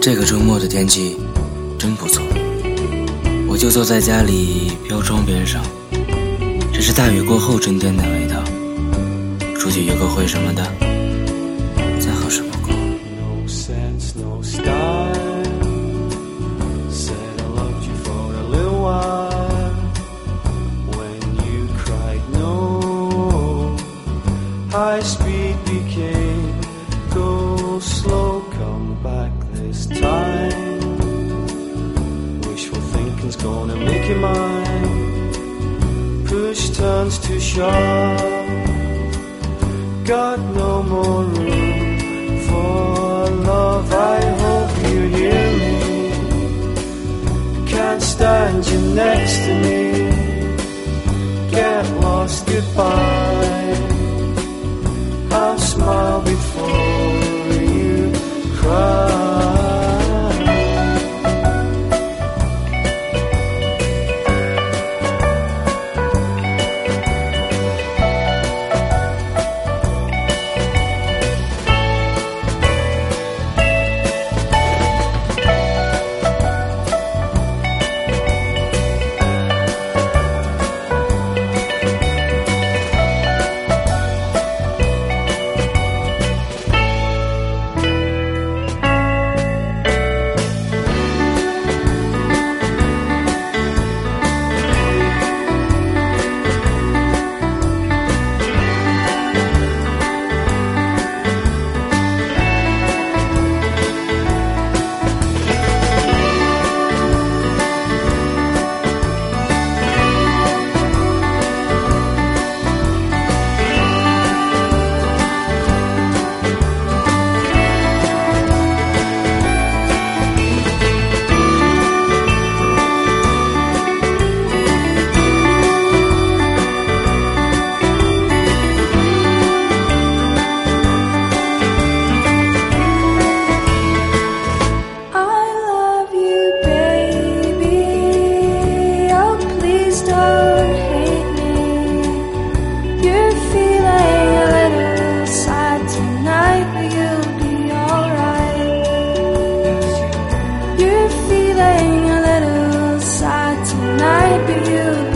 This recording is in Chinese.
这个周末的天气真不错，我就坐在家里飘窗边上，这是大雨过后春天的味道。出去约个会什么的，再合适不过。I speed became go slow. Back this time. Wishful thinking's gonna make you mine. Push turns to shove. Got no more room for love. I hope you hear me. Can't stand you next to me. Get lost goodbye. I'll smile you.